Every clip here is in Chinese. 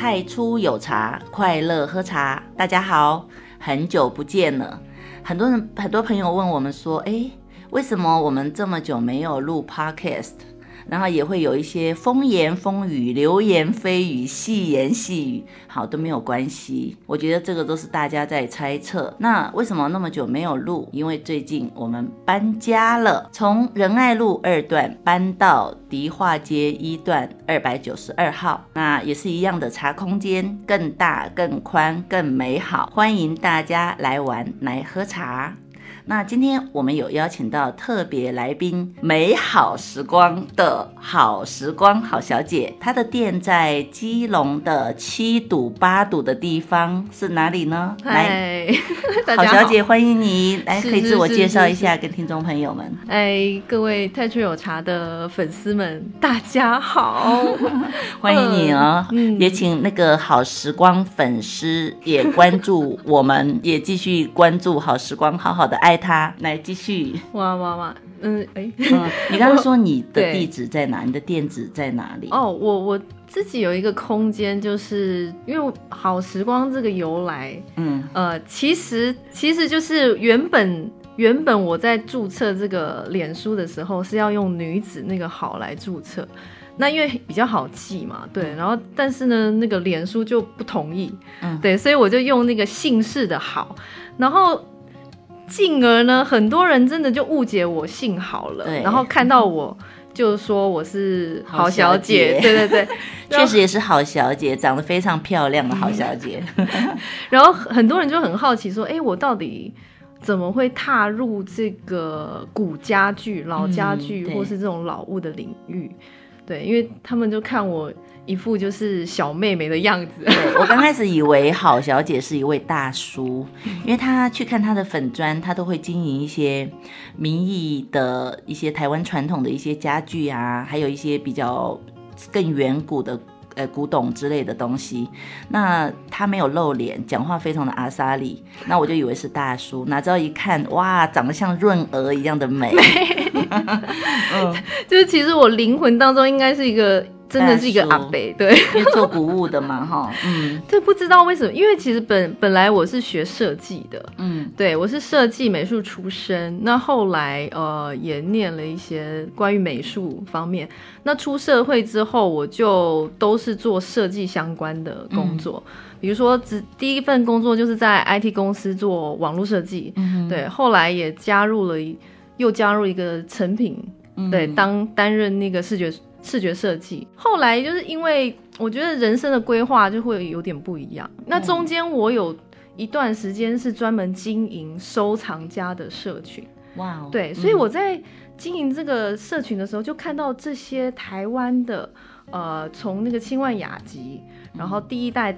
太初有茶，快乐喝茶。大家好，很久不见了。很多人，很多朋友问我们说，哎，为什么我们这么久没有录 Podcast？然后也会有一些风言风语、流言蜚语、细言细语，好，都没有关系。我觉得这个都是大家在猜测。那为什么那么久没有录？因为最近我们搬家了，从仁爱路二段搬到迪化街一段二百九十二号。那也是一样的茶空间，更大、更宽、更美好。欢迎大家来玩，来喝茶。那今天我们有邀请到特别来宾，美好时光的好时光好小姐，她的店在基隆的七堵八堵的地方是哪里呢？来，好小姐欢迎你，来可以自我介绍一下，跟听众朋友们。哎，各位太初有茶的粉丝们，大家好，欢迎你哦。嗯，也请那个好时光粉丝也关注我们，也继续关注好时光，好好的爱。他来继续。哇哇哇，嗯哎、嗯，你刚刚说你的地址在哪？你的店址在哪里？哦，我我自己有一个空间，就是因为好时光这个由来，嗯。呃，其实其实就是原本原本我在注册这个脸书的时候是要用女子那个好来注册，那因为比较好记嘛，对，然后但是呢那个脸书就不同意，嗯，对，所以我就用那个姓氏的好，然后。进而呢，很多人真的就误解我姓郝了，然后看到我就说我是郝小姐，小姐对对 对，确实也是郝小姐，长得非常漂亮的郝小姐。然后很多人就很好奇说，哎，我到底怎么会踏入这个古家具、老家具，或是这种老物的领域？嗯、对，因为他们就看我。一副就是小妹妹的样子。对，我刚开始以为郝小姐是一位大叔，因为他去看他的粉砖，他都会经营一些民艺的一些台湾传统的一些家具啊，还有一些比较更远古的呃古董之类的东西。那他没有露脸，讲话非常的阿莎力，那我就以为是大叔，哪知道一看，哇，长得像润娥一样的美。嗯，就是其实我灵魂当中应该是一个。真的是一个阿伯，对，因为做古物的嘛，哈，嗯，这不知道为什么，因为其实本本来我是学设计的，嗯，对，我是设计美术出身，那后来呃也念了一些关于美术方面，那出社会之后我就都是做设计相关的工作，嗯、比如说只第一份工作就是在 IT 公司做网络设计，嗯，对，后来也加入了又加入一个成品，嗯、对，当担任那个视觉。视觉设计，后来就是因为我觉得人生的规划就会有点不一样。那中间我有一段时间是专门经营收藏家的社群，哇，对，所以我在经营这个社群的时候，就看到这些台湾的，呃，从那个清万雅集，然后第一代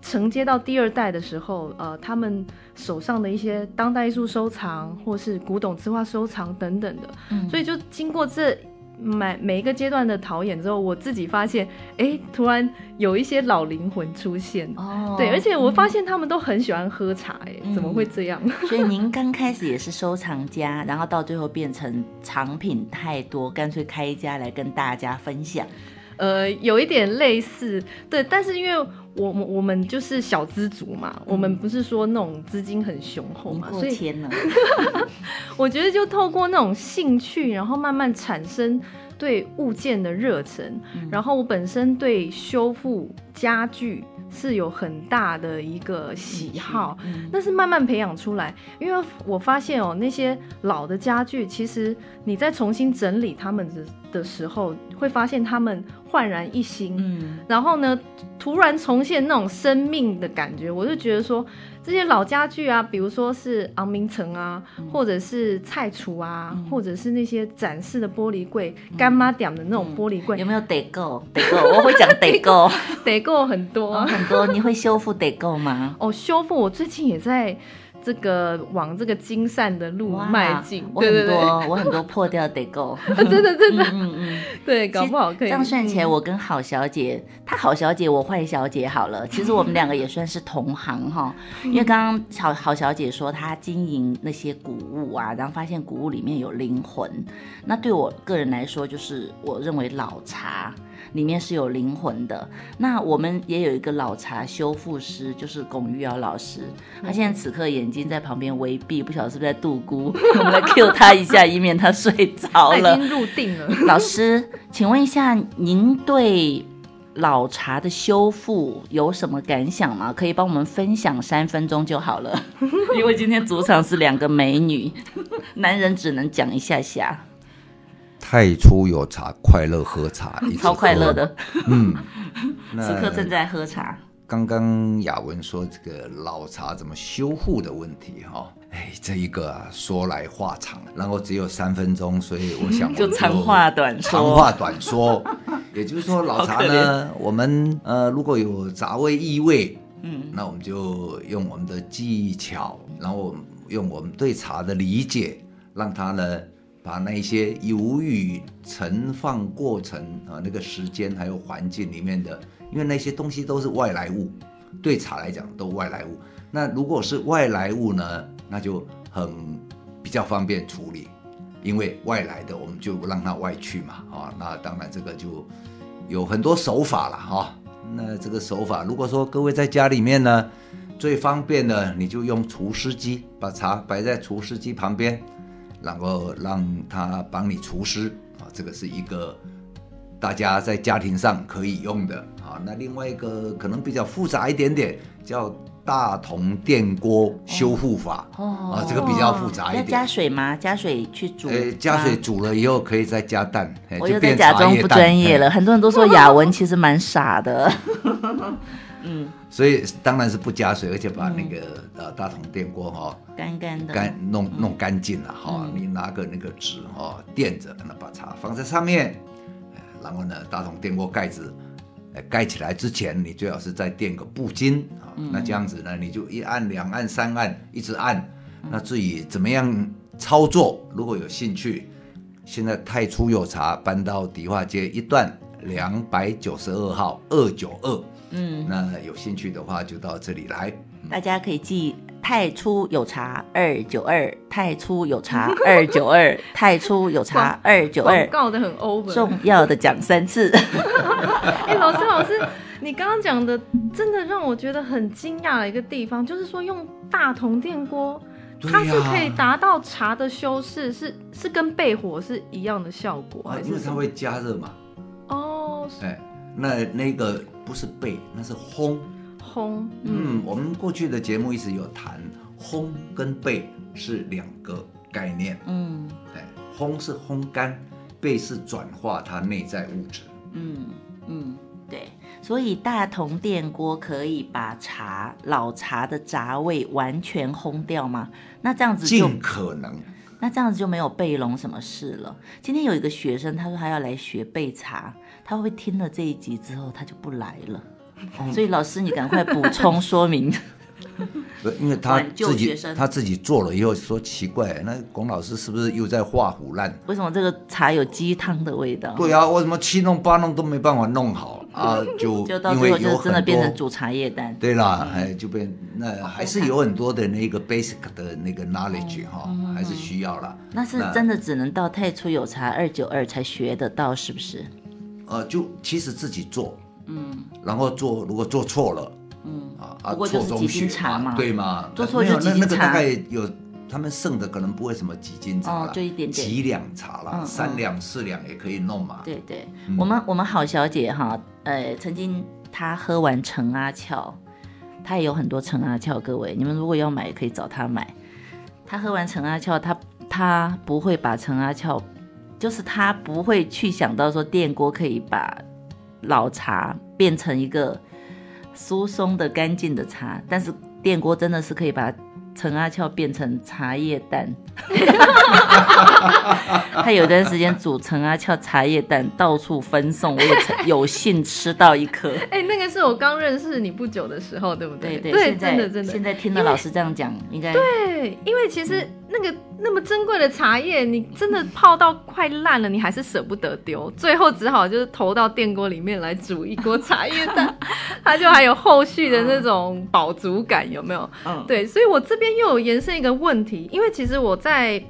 承接到第二代的时候，呃，他们手上的一些当代艺术收藏，或是古董字画收藏等等的，所以就经过这。每每一个阶段的陶冶之后，我自己发现，哎，突然有一些老灵魂出现。哦，对，而且我发现他们都很喜欢喝茶，哎、嗯，怎么会这样？所以您刚开始也是收藏家，然后到最后变成藏品太多，干脆开一家来跟大家分享。呃，有一点类似，对，但是因为我们我们就是小资族嘛，嗯，我们不是说那种资金很雄厚嘛，所以 我觉得就透过那种兴趣，然后慢慢产生对物件的热忱，嗯，然后我本身对修复家具是有很大的一个喜好，那，嗯，是慢慢培养出来，因为我发现哦，那些老的家具，其实你在重新整理它们的的时候，会发现它们。焕然一新，嗯，然后呢，突然重现那种生命的感觉，我就觉得说，这些老家具啊，比如说是昂明城啊，嗯、或者是菜橱啊、嗯，或者是那些展示的玻璃柜，干妈点的那种玻璃柜，有没有得够？得够，我会讲得够，得够很多、哦、很多。你会修复得够吗？哦，修复，我最近也在这个往这个精善的路迈进，我很多我很多破掉得够，真的真的，嗯嗯，嗯 对，搞不好可以。这样算起来，我跟好小姐，她好小姐，我坏小姐好了。其实我们两个也算是同行哈，因为刚刚好好小姐说她经营那些古物啊，然后发现古物里面有灵魂。那对我个人来说，就是我认为老茶。里面是有灵魂的。那我们也有一个老茶修复师，就是龚玉瑶老师。他现在此刻眼睛在旁边微闭，不晓得是不是在度孤。我们来 cue 他一下，以免他睡着了。已经入定了。老师，请问一下，您对老茶的修复有什么感想吗？可以帮我们分享三分钟就好了。因为今天主场是两个美女，男人只能讲一下下。太初有茶，快乐喝茶，超快乐的。嗯，此刻正在喝茶。刚刚雅文说这个老茶怎么修护的问题，哈，哎，这一个啊说来话长，然后只有三分钟，所以我想 我就长话短说。长话短说，也就是说老茶呢，我们呃如果有杂味异味，嗯，那我们就用我们的技巧，然后用我们对茶的理解，让它呢。把那些由于存放过程啊，那个时间还有环境里面的，因为那些东西都是外来物，对茶来讲都外来物。那如果是外来物呢，那就很比较方便处理，因为外来的我们就让它外去嘛，啊，那当然这个就有很多手法了哈。那这个手法，如果说各位在家里面呢，最方便的你就用除湿机，把茶摆在除湿机旁边。然后让他帮你除湿啊，这个是一个大家在家庭上可以用的啊。那另外一个可能比较复杂一点点，叫大同电锅修复法哦，啊，这个比较复杂一点。要加水吗？加水去煮？呃，加水煮了以后可以再加蛋。我又在假装不专业了。很多人都说雅文其实蛮傻的。嗯，所以当然是不加水，而且把那个呃大桶电锅哈干干的干弄弄干净了哈。你拿个那个纸哈垫着，那把茶放在上面，然后呢大桶电锅盖子盖起来之前，你最好是再垫个布巾啊。那这样子呢，你就一按两按三按一直按。那至于怎么样操作，如果有兴趣，现在太初有茶搬到迪化街一段两百九十二号二九二。嗯，那有兴趣的话就到这里来。大家可以记太初有茶二九二，太初有茶 二九二，太初有茶二九二。广告的很 over，重要的讲三次。哎、欸，老师老师，你刚刚讲的真的让我觉得很惊讶的一个地方，就是说用大铜电锅，它是可以达到茶的修饰，是是跟焙火是一样的效果，啊？因为它会加热嘛。哦，哎，那那个。不是焙，那是烘。烘，嗯，我们过去的节目一直有谈，烘跟焙是两个概念。嗯，哎，烘是烘干，焙是转化它内在物质。嗯嗯，对，所以大同电锅可以把茶老茶的杂味完全烘掉吗？那这样子就尽可能。那这样子就没有背龙什么事了。今天有一个学生，他说他要来学背茶。他会不会听了这一集之后他就不来了？嗯、所以老师你赶快补充说明。因为他自己他自己做了以后说奇怪，那龚老师是不是又在画虎烂？为什么这个茶有鸡汤的味道？对啊，为什么七弄八弄都没办法弄好啊？就 就到最后就真的变成煮茶叶蛋。对啦，哎，就变那还是有很多的那个 basic 的那个 knowledge 哈、嗯，还是需要啦。那是真的只能到太初有茶二九二才学得到，是不是？呃，就其实自己做，嗯，然后做，如果做错了，嗯啊啊，错中学嘛，对嘛？做错就几斤茶。那那个大概有他们剩的，可能不会什么几斤茶了，就一点点几两茶了，三两四两也可以弄嘛。对对，我们我们好小姐哈，呃，曾经她喝完陈阿俏，她也有很多陈阿俏，各位你们如果要买也，可以找她买。她喝完陈阿俏，她她不会把陈阿俏。就是她不会去想到说电锅可以把老茶变成一个疏松的干净的茶，但是电锅真的是可以把陈阿俏变成茶叶蛋。他有段时间煮陈阿俏茶叶蛋，到处分送，我也有幸吃到一颗。哎、欸，那个是我刚认识你不久的时候，对不对？对对，对真的真的。现在听到老师这样讲，应该对，因为其实那个那么珍贵的茶叶，你真的泡到快烂了，你还是舍不得丢，最后只好就是投到电锅里面来煮一锅茶叶蛋，它就还有后续的那种饱足感，有没有？嗯，对，所以我这边又有延伸一个问题，因为其实我在。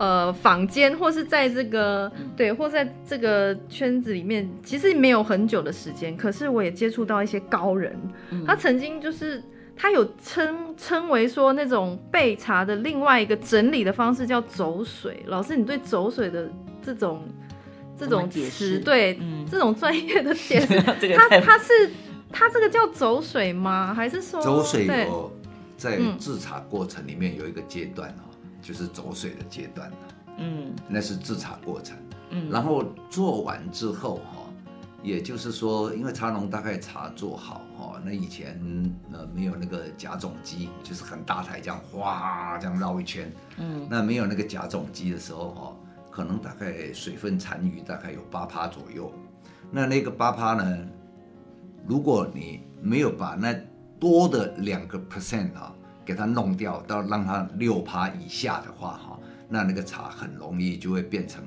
呃，坊间或是在这个对，或在这个圈子里面，其实没有很久的时间。可是我也接触到一些高人，嗯、他曾经就是他有称称为说那种备茶的另外一个整理的方式叫走水。老师，你对走水的这种这种解释，对、嗯、这种专业的解释，他他是他这个叫走水吗？还是说走水有在制茶过程里面有一个阶段哦？就是走水的阶段，嗯，那是制茶过程，嗯，然后做完之后哈，也就是说，因为茶农大概茶做好哈，那以前呃没有那个假种机，就是很大台这样哗这样绕一圈，嗯，那没有那个假种机的时候哈，可能大概水分残余大概有八趴左右，那那个八趴呢，如果你没有把那多的两个 percent 啊。给它弄掉，到让它六趴以下的话，哈，那那个茶很容易就会变成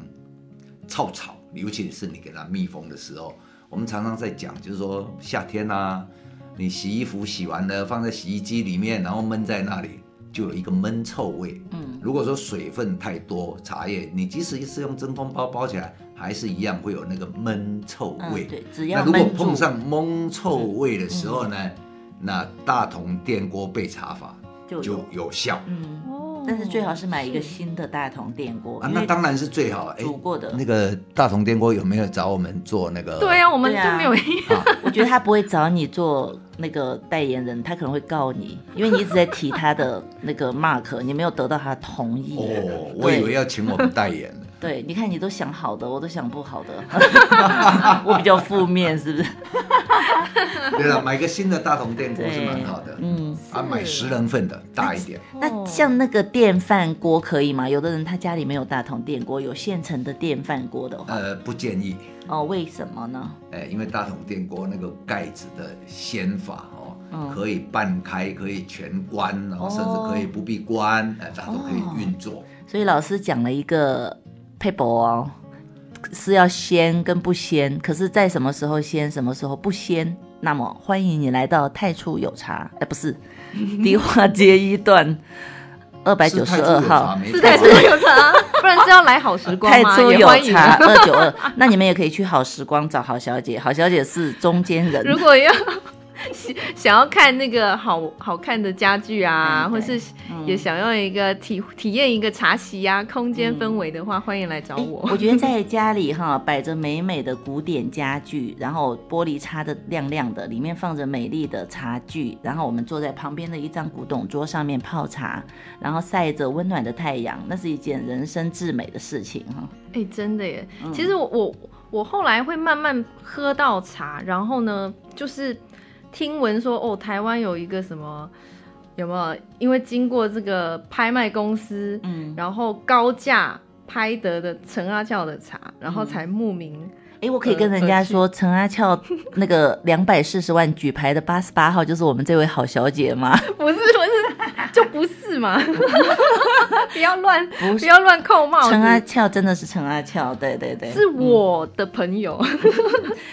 臭草，尤其是你给它密封的时候。我们常常在讲，就是说夏天啊，你洗衣服洗完了放在洗衣机里面，然后闷在那里，就有一个闷臭味。嗯，如果说水分太多，茶叶你即使是用真空包包起来，还是一样会有那个闷臭味。嗯，对，只要。那如果碰上闷臭味的时候呢，嗯，那大同电锅焙茶法。就有效，嗯，但是最好是买一个新的大同电锅啊，那当然是最好。煮过的那个大同电锅有没有找我们做那个？对啊，我们都没有。我觉得他不会找你做那个代言人，他可能会告你，因为你一直在提他的那个 mark，你没有得到他的同意。哦，我以为要请我们代言。对，你看你都想好的，我都想不好的，我比较负面，是不是？对了，买个新的大同电锅是蛮好的，嗯，啊，买十人份的大一点。那像那个电饭锅可以吗？有的人他家里没有大同电锅，有现成的电饭锅的话，呃，不建议。哦，为什么呢？哎，因为大同电锅那个盖子的掀法哦，嗯、可以半开，可以全关，然后甚至可以不必关，哎、哦，它都可以运作。所以老师讲了一个。配博哦，是要先跟不先，可是在什么时候先，什么时候不先？那么欢迎你来到太初有茶，哎，不是，迪化街一段二百九十二号，是太初有茶，不然是要来好时光？太初有茶二九二，那你们也可以去好时光找好小姐，好小姐是中间人。如果要。想要看那个好好看的家具啊，嗯、或是也想要一个体体验一个茶席啊，空间氛围的话，嗯、欢迎来找我。我觉得在家里哈，摆着美美的古典家具，然后玻璃擦的亮亮的，里面放着美丽的茶具，然后我们坐在旁边的一张古董桌上面泡茶，然后晒着温暖的太阳，那是一件人生至美的事情哈。哎、欸，真的耶！嗯、其实我我我后来会慢慢喝到茶，然后呢，就是。听闻说哦，台湾有一个什么，有没有？因为经过这个拍卖公司，嗯，然后高价拍得的陈阿俏的茶，然后才慕名。哎、嗯，我可以跟人家说，陈阿俏那个 两百四十万举牌的八十八号，就是我们这位好小姐吗？不是，不是，就不是嘛。不要乱，不，不要乱扣帽子。陈阿俏真的是陈阿俏，对对对，是我的朋友。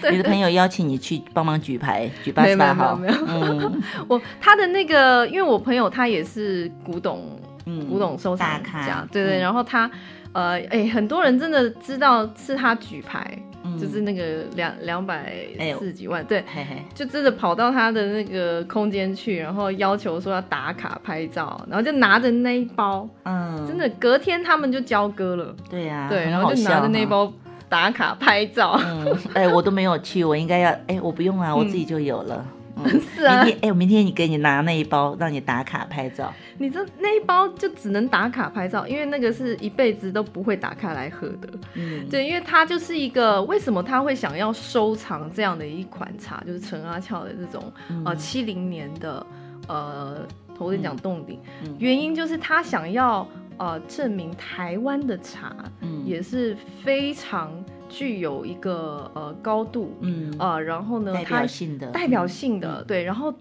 你的朋友邀请你去帮忙举牌，举八十八号。没有，没有，没有。嗯，我他的那个，因为我朋友他也是古董，嗯，古董收藏家，对对。然后他，呃，哎，很多人真的知道是他举牌。就是那个两两百四几万，对，嘿嘿，就真的跑到他的那个空间去，然后要求说要打卡拍照，然后就拿着那一包，嗯，真的隔天他们就交割了，对呀，对，然后就拿着那一包打卡拍照，嗯，哎，我都没有去，我应该要，哎，我不用啊，我自己就有了。是啊，明天哎，我明天你给你拿那一包，让你打卡拍照。你这那一包就只能打卡拍照，因为那个是一辈子都不会打开来喝的。嗯，对，因为它就是一个为什么他会想要收藏这样的一款茶，就是陈阿俏的这种呃七零年的呃头顶讲冻顶，嗯、原因就是他想要呃证明台湾的茶，嗯，也是非常具有一个呃高度，嗯啊、呃，然后呢，代表性的，代表性的，对，然后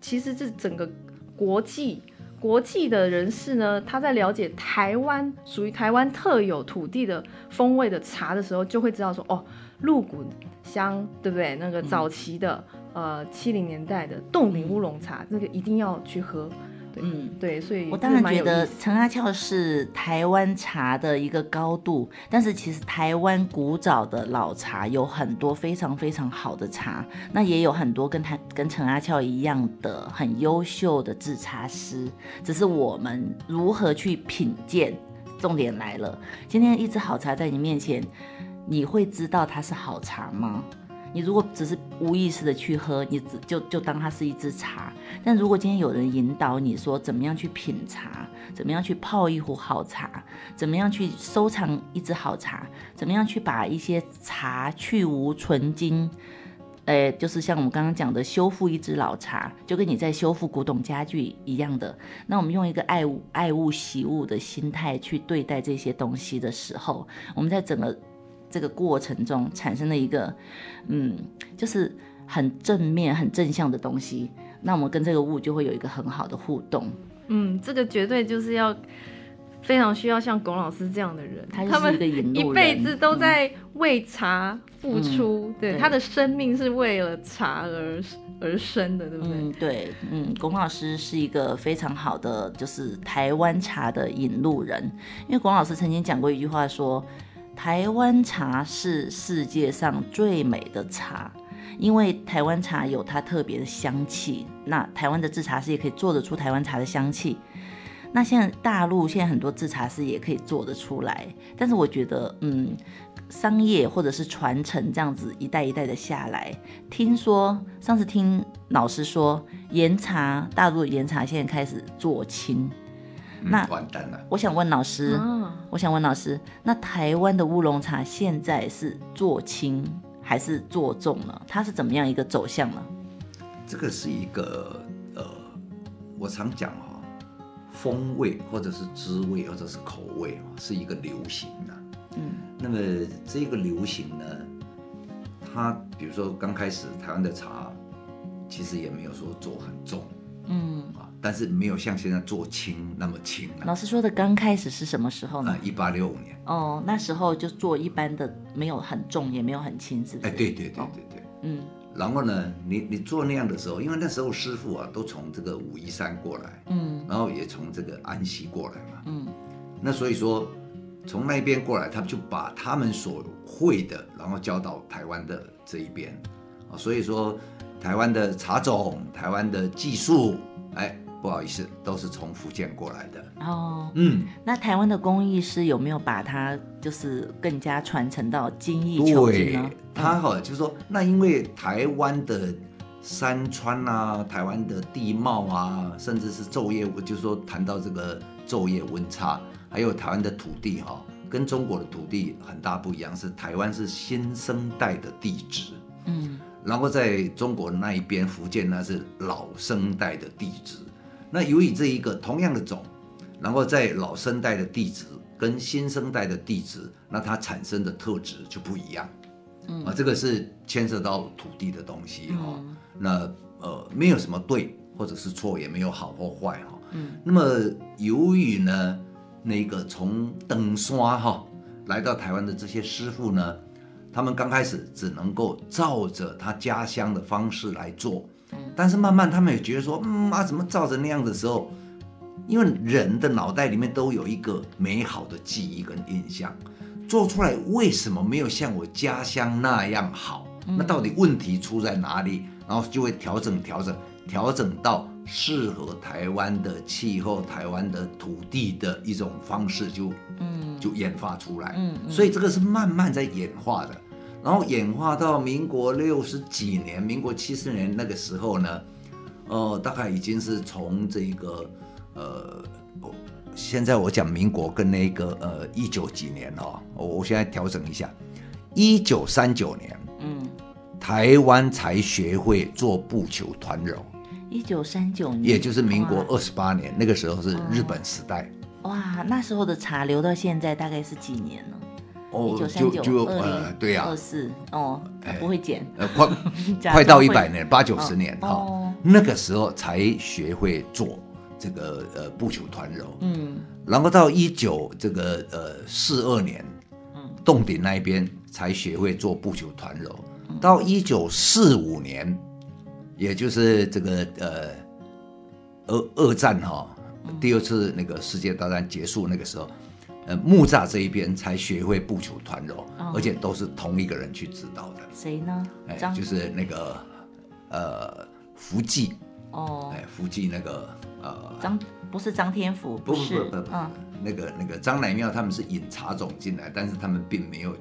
其实这整个国际。国际的人士呢，他在了解台湾属于台湾特有土地的风味的茶的时候，就会知道说，哦，鹿谷香，对不对？那个早期的，嗯、呃，七零年代的冻顶乌龙茶，那个一定要去喝。嗯，对，所以我当然觉得陈阿俏是台湾茶的一个高度，但是其实台湾古早的老茶有很多非常非常好的茶，那也有很多跟他跟陈阿俏一样的很优秀的制茶师，只是我们如何去品鉴，重点来了，今天一支好茶在你面前，你会知道它是好茶吗？你如果只是无意识的去喝，你只就就当它是一支茶。但如果今天有人引导你说怎么样去品茶，怎么样去泡一壶好茶，怎么样去收藏一支好茶，怎么样去把一些茶去无存菁，呃，就是像我们刚刚讲的修复一支老茶，就跟你在修复古董家具一样的。那我们用一个爱物爱物惜物的心态去对待这些东西的时候，我们在整个。这个过程中产生了一个，嗯，就是很正面、很正向的东西，那我们跟这个物就会有一个很好的互动。嗯，这个绝对就是要非常需要像龚老师这样的人，他们一辈子都在为茶付出，嗯、对，对他的生命是为了茶而而生的，对不对？嗯，对，嗯，龚老师是一个非常好的，就是台湾茶的引路人，因为龚老师曾经讲过一句话说。台湾茶是世界上最美的茶，因为台湾茶有它特别的香气。那台湾的制茶师也可以做得出台湾茶的香气。那现在大陆现在很多制茶师也可以做得出来，但是我觉得，嗯，商业或者是传承这样子一代一代的下来。听说上次听老师说，岩茶大陆的岩茶现在开始做青。那完蛋了！我想问老师，哦、我想问老师，那台湾的乌龙茶现在是做轻还是做重呢？它是怎么样一个走向呢？这个是一个呃，我常讲哈，风味或者是滋味或者是口味哦是一个流行的。嗯，那么这个流行呢，它比如说刚开始台湾的茶，其实也没有说做很重。嗯啊，但是没有像现在做轻那么轻。老师说的刚开始是什么时候呢？一八六五年。哦，那时候就做一般的，没有很重，也没有很轻，是不是？哎，对对对对对。嗯。然后呢，你你做那样的时候，因为那时候师傅啊都从这个武夷山过来，嗯，然后也从这个安溪过来嘛，嗯，那所以说从那边过来，他们就把他们所会的，然后教到台湾的这一边，啊，所以说。台湾的茶种，台湾的技术，哎，不好意思，都是从福建过来的。哦，嗯，那台湾的工艺师有没有把它就是更加传承到精益求精呢？对，他哈就是说，那因为台湾的山川啊，台湾的地貌啊，甚至是昼夜，就是说谈到这个昼夜温差，还有台湾的土地哈，跟中国的土地很大不一样，是台湾是新生代的地质。嗯。然后在中国那一边，福建那是老生代的地质。那由于这一个同样的种，然后在老生代的地质跟新生代的地质，那它产生的特质就不一样。嗯啊，这个是牵涉到土地的东西哈、哦。嗯、那呃，没有什么对或者是错，也没有好或坏哈。嗯。那么由于呢，那个从登山哈来到台湾的这些师傅呢。他们刚开始只能够照着他家乡的方式来做，但是慢慢他们也觉得说，嗯啊，怎么照着那样的时候，因为人的脑袋里面都有一个美好的记忆跟印象，做出来为什么没有像我家乡那样好？那到底问题出在哪里？然后就会调整调整调整到适合台湾的气候、台湾的土地的一种方式就，就嗯就演化出来。嗯，所以这个是慢慢在演化的。然后演化到民国六十几年，民国七十年那个时候呢，呃，大概已经是从这个，呃，现在我讲民国跟那个呃一九几年哦，我现在调整一下，一九三九年，嗯，台湾才学会做布球团柔。一九三九年，也就是民国二十八年，那个时候是日本时代。哇，那时候的茶留到现在大概是几年呢？哦，就就呃，对呀，二四哦，不会减，呃，快 快到一百年，八九十年哈，那个时候才学会做这个呃不朽团揉，嗯，然后到一九这个呃四二年，嗯，洞顶那边才学会做不朽团揉，到一九四五年，也就是这个呃二二战哈，第二次那个世界大战结束那个时候。呃，木栅这一边才学会不求团揉，哦、而且都是同一个人去指导的。谁呢？哎，就是那个呃福记。哦。哎，福记那个呃。张不是张天福，不是，不不不不，嗯，那个那个张乃妙他们是引茶种进来，但是他们并没有。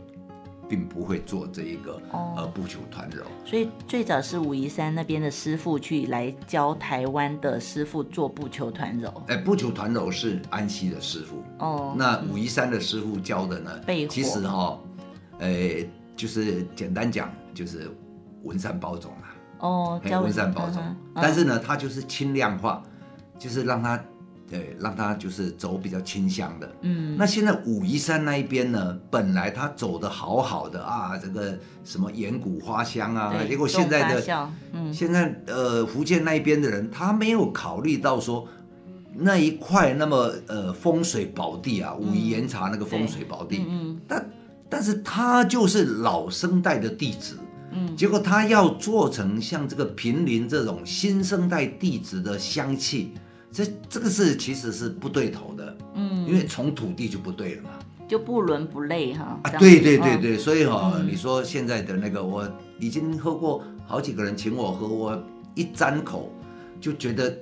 并不会做这一个呃布球团揉，所以最早是武夷山那边的师傅去来教台湾的师傅做布球团揉。哎，布球团揉是安溪的师傅哦，那武夷山的师傅教的呢？嗯、其实哈、哦，呃，就是简单讲就是文山包种啊。哦，教文山包种，嗯、但是呢，它就是轻量化，就是让它。对，让它就是走比较清香的。嗯，那现在武夷山那一边呢，本来它走的好好的啊，这个什么岩谷花香啊，结果现在的，嗯，现在呃福建那一边的人，他没有考虑到说那一块那么呃风水宝地啊，武夷岩茶那个风水宝地，嗯，但但是他就是老生代的弟子，嗯，结果他要做成像这个平林这种新生代弟子的香气。这这个是其实是不对头的，嗯，因为从土地就不对了嘛，就不伦不类哈。啊，对对对对，所以哈，你说现在的那个，我已经喝过好几个人请我喝，我一沾口就觉得，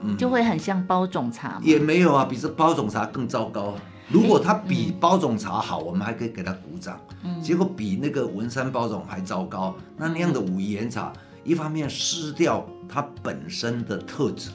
嗯，就会很像包种茶。也没有啊，比这包种茶更糟糕。如果它比包种茶好，我们还可以给他鼓掌。嗯，结果比那个文山包种还糟糕，那那样的武夷岩茶，一方面失掉它本身的特质。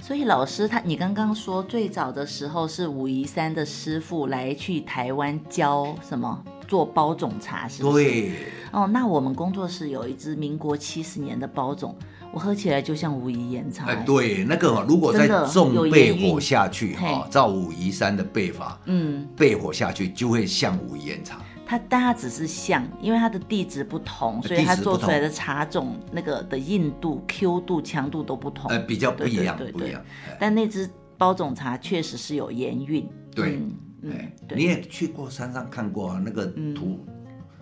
所以老师他，你刚刚说最早的时候是武夷山的师傅来去台湾教什么做包种茶，是不是？对。哦，那我们工作室有一支民国七十年的包种，我喝起来就像武夷岩茶。哎，对，那个如果再重焙火下去哈，照武夷山的焙法，嗯，焙火下去就会像武夷岩茶。它大家只是像，因为它的地质不同，所以它做出来的茶种那个的硬度、Q 度、强度都不同，呃，比较不一样，对对对不一样。但那只包种茶确实是有盐韵。对，嗯，对。你也去过山上看过啊？那个土，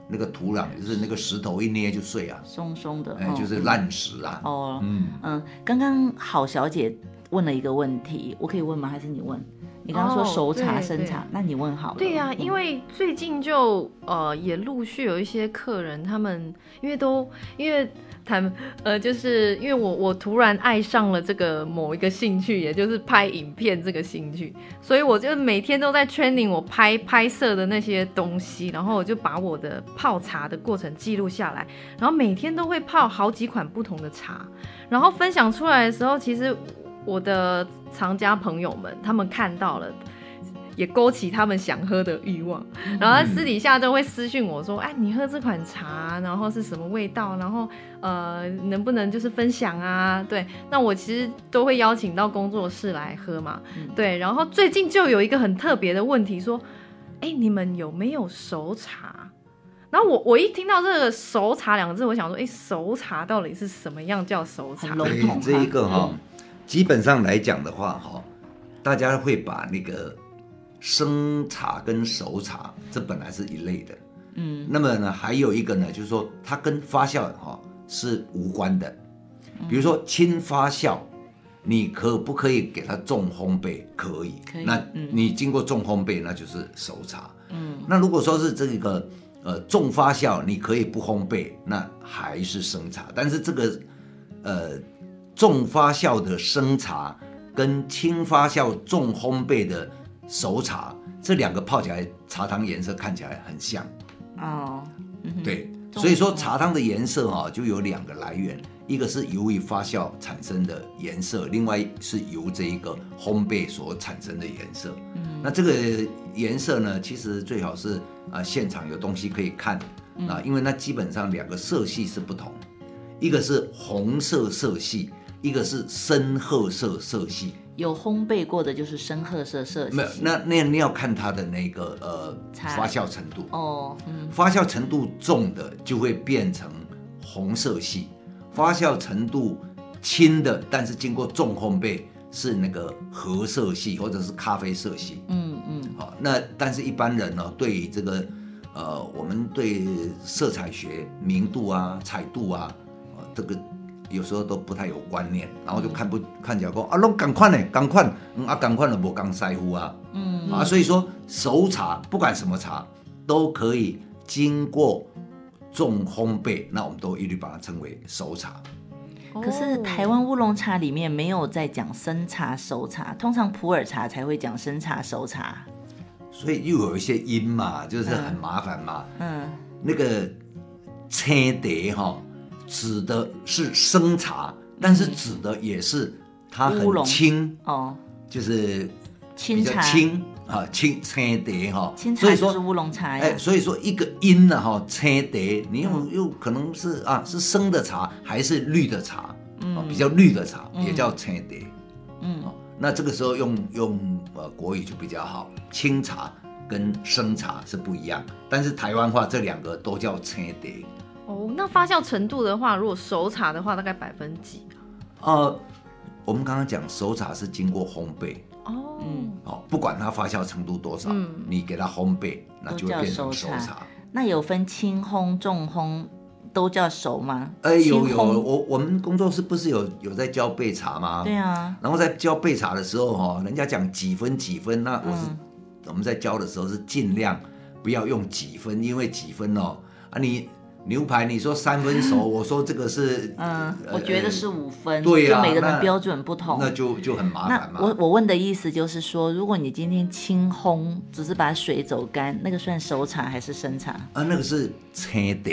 那个土壤就是那个石头一捏就碎啊，松松的，哎，就是烂石啊。哦，嗯嗯。刚刚郝小姐问了一个问题，我可以问吗？还是你问？你刚刚说熟茶生茶，那你问好了。对呀，因为最近就呃也陆续有一些客人，他们因为都因为他们呃就是因为我我突然爱上了这个某一个兴趣，也就是拍影片这个兴趣，所以我就每天都在 training 我拍拍摄的那些东西，然后我就把我的泡茶的过程记录下来，然后每天都会泡好几款不同的茶，然后分享出来的时候，其实。我的藏家朋友们，他们看到了，也勾起他们想喝的欲望，然后私底下都会私讯我说：“哎，你喝这款茶，然后是什么味道？然后呃，能不能就是分享啊？”对，那我其实都会邀请到工作室来喝嘛。对，然后最近就有一个很特别的问题，说：“哎，你们有没有熟茶？”然后我我一听到这个“熟茶”两个字，我想说：“哎，熟茶到底是什么样叫熟茶？”对，这一个哈。基本上来讲的话，哈，大家会把那个生茶跟熟茶，这本来是一类的，嗯，那么呢，还有一个呢，就是说它跟发酵哈是无关的，比如说轻发酵，你可不可以给它重烘焙？可以，可以，那你经过重烘焙，那就是熟茶，嗯，那如果说是这个呃重发酵，你可以不烘焙，那还是生茶，但是这个呃。重发酵的生茶跟轻发酵重烘焙的熟茶，这两个泡起来茶汤颜色看起来很像哦。对，所以说茶汤的颜色哈就有两个来源，一个是由于发酵产生的颜色，另外是由这一个烘焙所产生的颜色。嗯，那这个颜色呢，其实最好是啊现场有东西可以看啊，因为那基本上两个色系是不同，一个是红色色系。一个是深褐色色系。有烘焙过的就是深褐色色系。没有，那那你要看它的那个呃发酵程度哦，嗯，发酵程度重的就会变成红色系，发酵程度轻的，但是经过重烘焙是那个褐色系或者是咖啡色系。嗯嗯，好，那但是一般人呢，对于这个呃，我们对色彩学明度啊、彩度啊，啊这个。有时候都不太有观念，然后就看不看起来说啊，拢赶快呢，赶快，嗯啊，赶快了，无刚师傅啊，嗯啊，所以说熟茶不管什么茶都可以经过重烘焙，那我们都一律把它称为熟茶。可是台湾乌龙茶里面没有在讲生茶、熟茶，通常普洱茶才会讲生茶、熟茶，所以又有一些音嘛，就是很麻烦嘛。嗯，嗯那个青蝶哈。指的是生茶，但是指的也是它很轻哦，就是比较轻啊，轻青蝶哈，所以说是乌龙茶哎，所以说一个音呢哈，青茶，你用又可能是啊是生的茶还是绿的茶，嗯，比较绿的茶也叫青茶，嗯，那这个时候用用呃国语就比较好，清茶跟生茶是不一样，但是台湾话这两个都叫青蝶。哦，那发酵程度的话，如果熟茶的话，大概百分几？呃，我们刚刚讲熟茶是经过烘焙哦，嗯，好，不管它发酵程度多少，嗯，你给它烘焙，那就会变成熟茶。那有分轻烘、重烘，都叫熟吗？哎、欸，有有，我我们工作室不是有有在教焙茶吗？对啊。然后在教焙茶的时候，哈，人家讲几分几分，那我是、嗯、我们在教的时候是尽量不要用几分，因为几分哦，啊你。牛排，你说三分熟，我说这个是，嗯，我觉得是五分，对呀，每个人标准不同，那就就很麻烦嘛。我我问的意思就是说，如果你今天轻烘，只是把水走干，那个算熟茶还是生茶？啊，那个是青茶，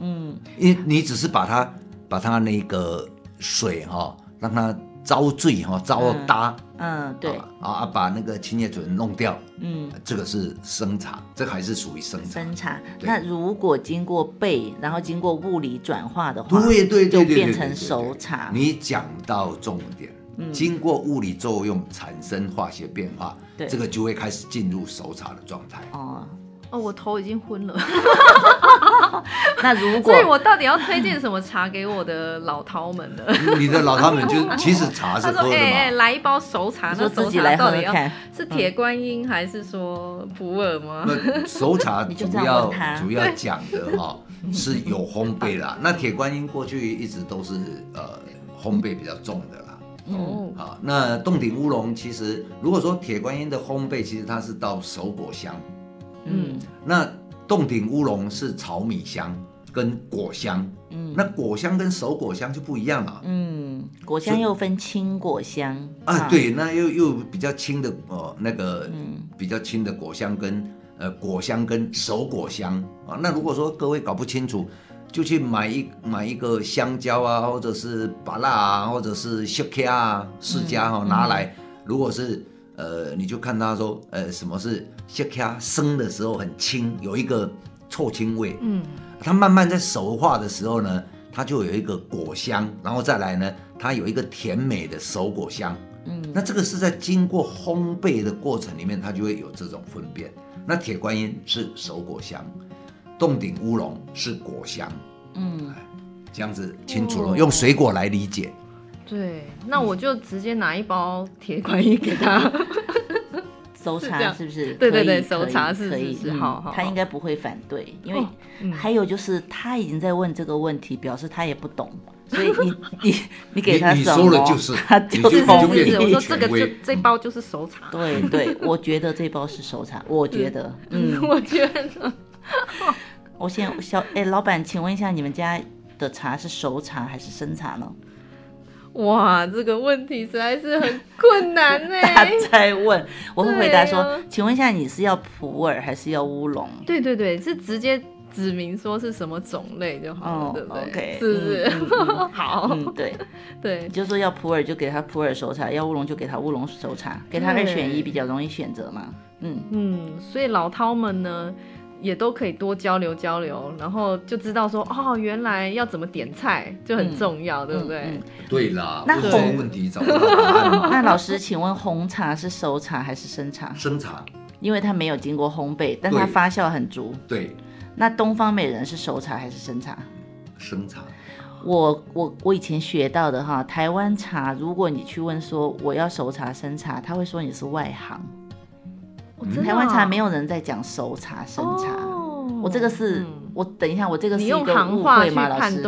嗯，因为你只是把它把它那个水哈，让它。招醉哈，遭搭，嗯，对，啊把那个青叶醇弄掉，嗯，这个是生茶，这个还是属于生茶。生茶，那如果经过焙，然后经过物理转化的话，对对对，就变成熟茶。你讲到重点，经过物理作用产生化学变化，这个就会开始进入熟茶的状态。哦。哦，我头已经昏了。那如果，所以我到底要推荐什么茶给我的老饕们呢？你的老饕们就 其实茶是喝的嘛。哎哎，来一包熟茶，那熟茶到底要看。是铁观音还是说普洱吗？那熟茶主要主要讲的哈是有烘焙啦。那铁观音过去一直都是呃烘焙比较重的啦。哦，好，那洞顶乌龙其实如果说铁观音的烘焙，其实它是到熟果香。嗯，那洞顶乌龙是炒米香跟果香，嗯，那果香跟熟果香就不一样了，嗯，果香又分青果香。啊，对，那又又比较轻的哦，那个，嗯，比较轻的果香跟呃果香跟熟果香。啊，那如果说各位搞不清楚，就去买一买一个香蕉啊，或者是芭乐啊，或者是雪茄啊，释迦哈拿来，如果是。呃，你就看他说，呃，什么是雪茄生的时候很轻，有一个臭青味。嗯，它慢慢在熟化的时候呢，它就有一个果香，然后再来呢，它有一个甜美的熟果香。嗯，那这个是在经过烘焙的过程里面，它就会有这种分辨。那铁观音是熟果香，洞顶乌龙是果香。嗯，这样子清楚了，哦，用水果来理解。对，那我就直接拿一包铁观音给他。熟茶，是不是？对对对，熟茶是可以，好好，他应该不会反对，因为还有就是他已经在问这个问题，表示他也不懂，所以你你你给他什么，说了就是他就是我说这个就这包就是熟茶，对对，我觉得这包是熟茶，我觉得，嗯，我觉得，我先小哎，老板，请问一下，你们家的茶是熟茶还是生茶呢？哇，这个问题实在是很困难呢。他在问，我会回答说：“啊、请问一下，你是要普洱还是要乌龙？”对对对，是直接指明说是什么种类就好了，哦、对不对是不是？嗯嗯嗯、好，嗯、对 对，你就说要普洱就给他普洱熟茶，要乌龙就给他乌龙熟茶，给他二选一比较容易选择嘛。嗯嗯，所以老饕们呢。也都可以多交流交流，然后就知道说哦，原来要怎么点菜就很重要，嗯、对不对？嗯嗯、对啦，那红问题找不到。那老师，请问红茶是熟茶还是生茶？生茶，因为它没有经过烘焙，但它发酵很足。对。那东方美人是熟茶还是生茶？生茶。我我我以前学到的哈，台湾茶，如果你去问说我要熟茶生茶，他会说你是外行。嗯、台湾茶没有人在讲熟茶生茶，哦、我这个是，嗯、我等一下，我这个是一个误会吗？老师，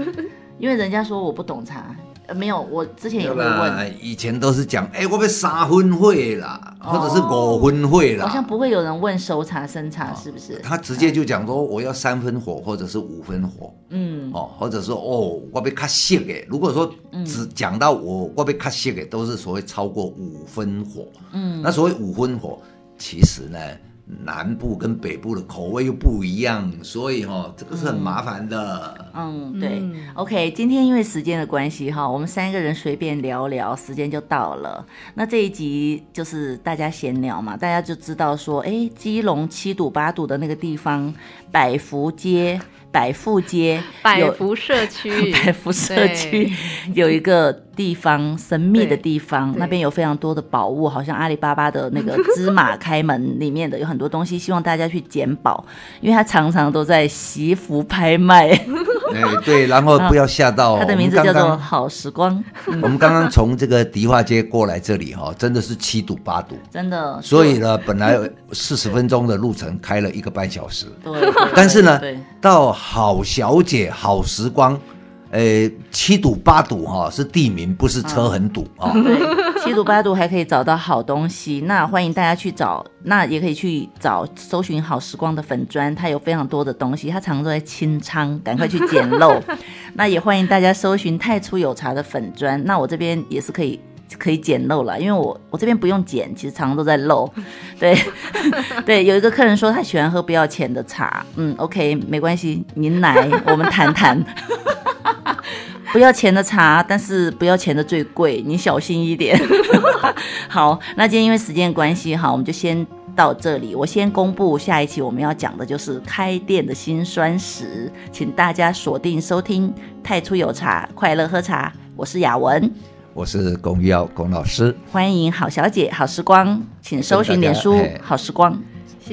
因为人家说我不懂茶。没有，我之前也会问。以前都是讲，哎、欸，我被三分会啦，或者是五分会啦。好像不会有人问熟茶生茶是不是？他直接就讲说，我要三分火或者是五分火。嗯，哦，或者说哦，我要较熟的。如果说只讲到我我要较熟的，都是所谓超过五分火。嗯，那所谓五分火，其实呢。南部跟北部的口味又不一样，所以哈、哦，这个是很麻烦的。嗯，对。嗯、OK，今天因为时间的关系哈，我们三个人随便聊聊，时间就到了。那这一集就是大家闲聊嘛，大家就知道说，哎，基隆七堵八堵的那个地方，百福街。百富街，百福社区，百福社区有一个地方神秘的地方，那边有非常多的宝物，好像阿里巴巴的那个芝麻开门里面的有很多东西，希望大家去捡宝，因为他常常都在惜福拍卖。哎，对，然后不要吓到。他的名字叫做好时光。我们刚刚从这个迪化街过来这里哈，真的是七堵八堵，真的。所以呢，本来四十分钟的路程开了一个半小时。对。但是呢，到好小姐，好时光，呃，七堵八堵哈、哦、是地名，不是车很堵啊。对，七堵八堵还可以找到好东西，那欢迎大家去找，那也可以去找搜寻好时光的粉砖，它有非常多的东西，它常常都在清仓，赶快去捡漏。那也欢迎大家搜寻太初有茶的粉砖，那我这边也是可以。可以捡漏了，因为我我这边不用捡，其实常常都在漏。对 对，有一个客人说他喜欢喝不要钱的茶，嗯，OK，没关系，您来我们谈谈。不要钱的茶，但是不要钱的最贵，你小心一点。好，那今天因为时间关系哈，我们就先到这里。我先公布下一期我们要讲的就是开店的辛酸史，请大家锁定收听太初有茶，快乐喝茶。我是雅文。我是龚于尧龚老师，欢迎好小姐好时光，请搜寻脸书好时光，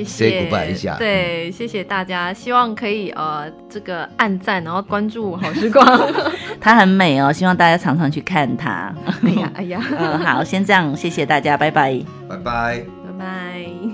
谢谢，一下。对，谢谢大家，希望可以呃这个按赞，然后关注好时光，它很美哦，希望大家常常去看它。哎呀哎呀，嗯，好，先这样，谢谢大家，拜拜。拜拜，拜拜。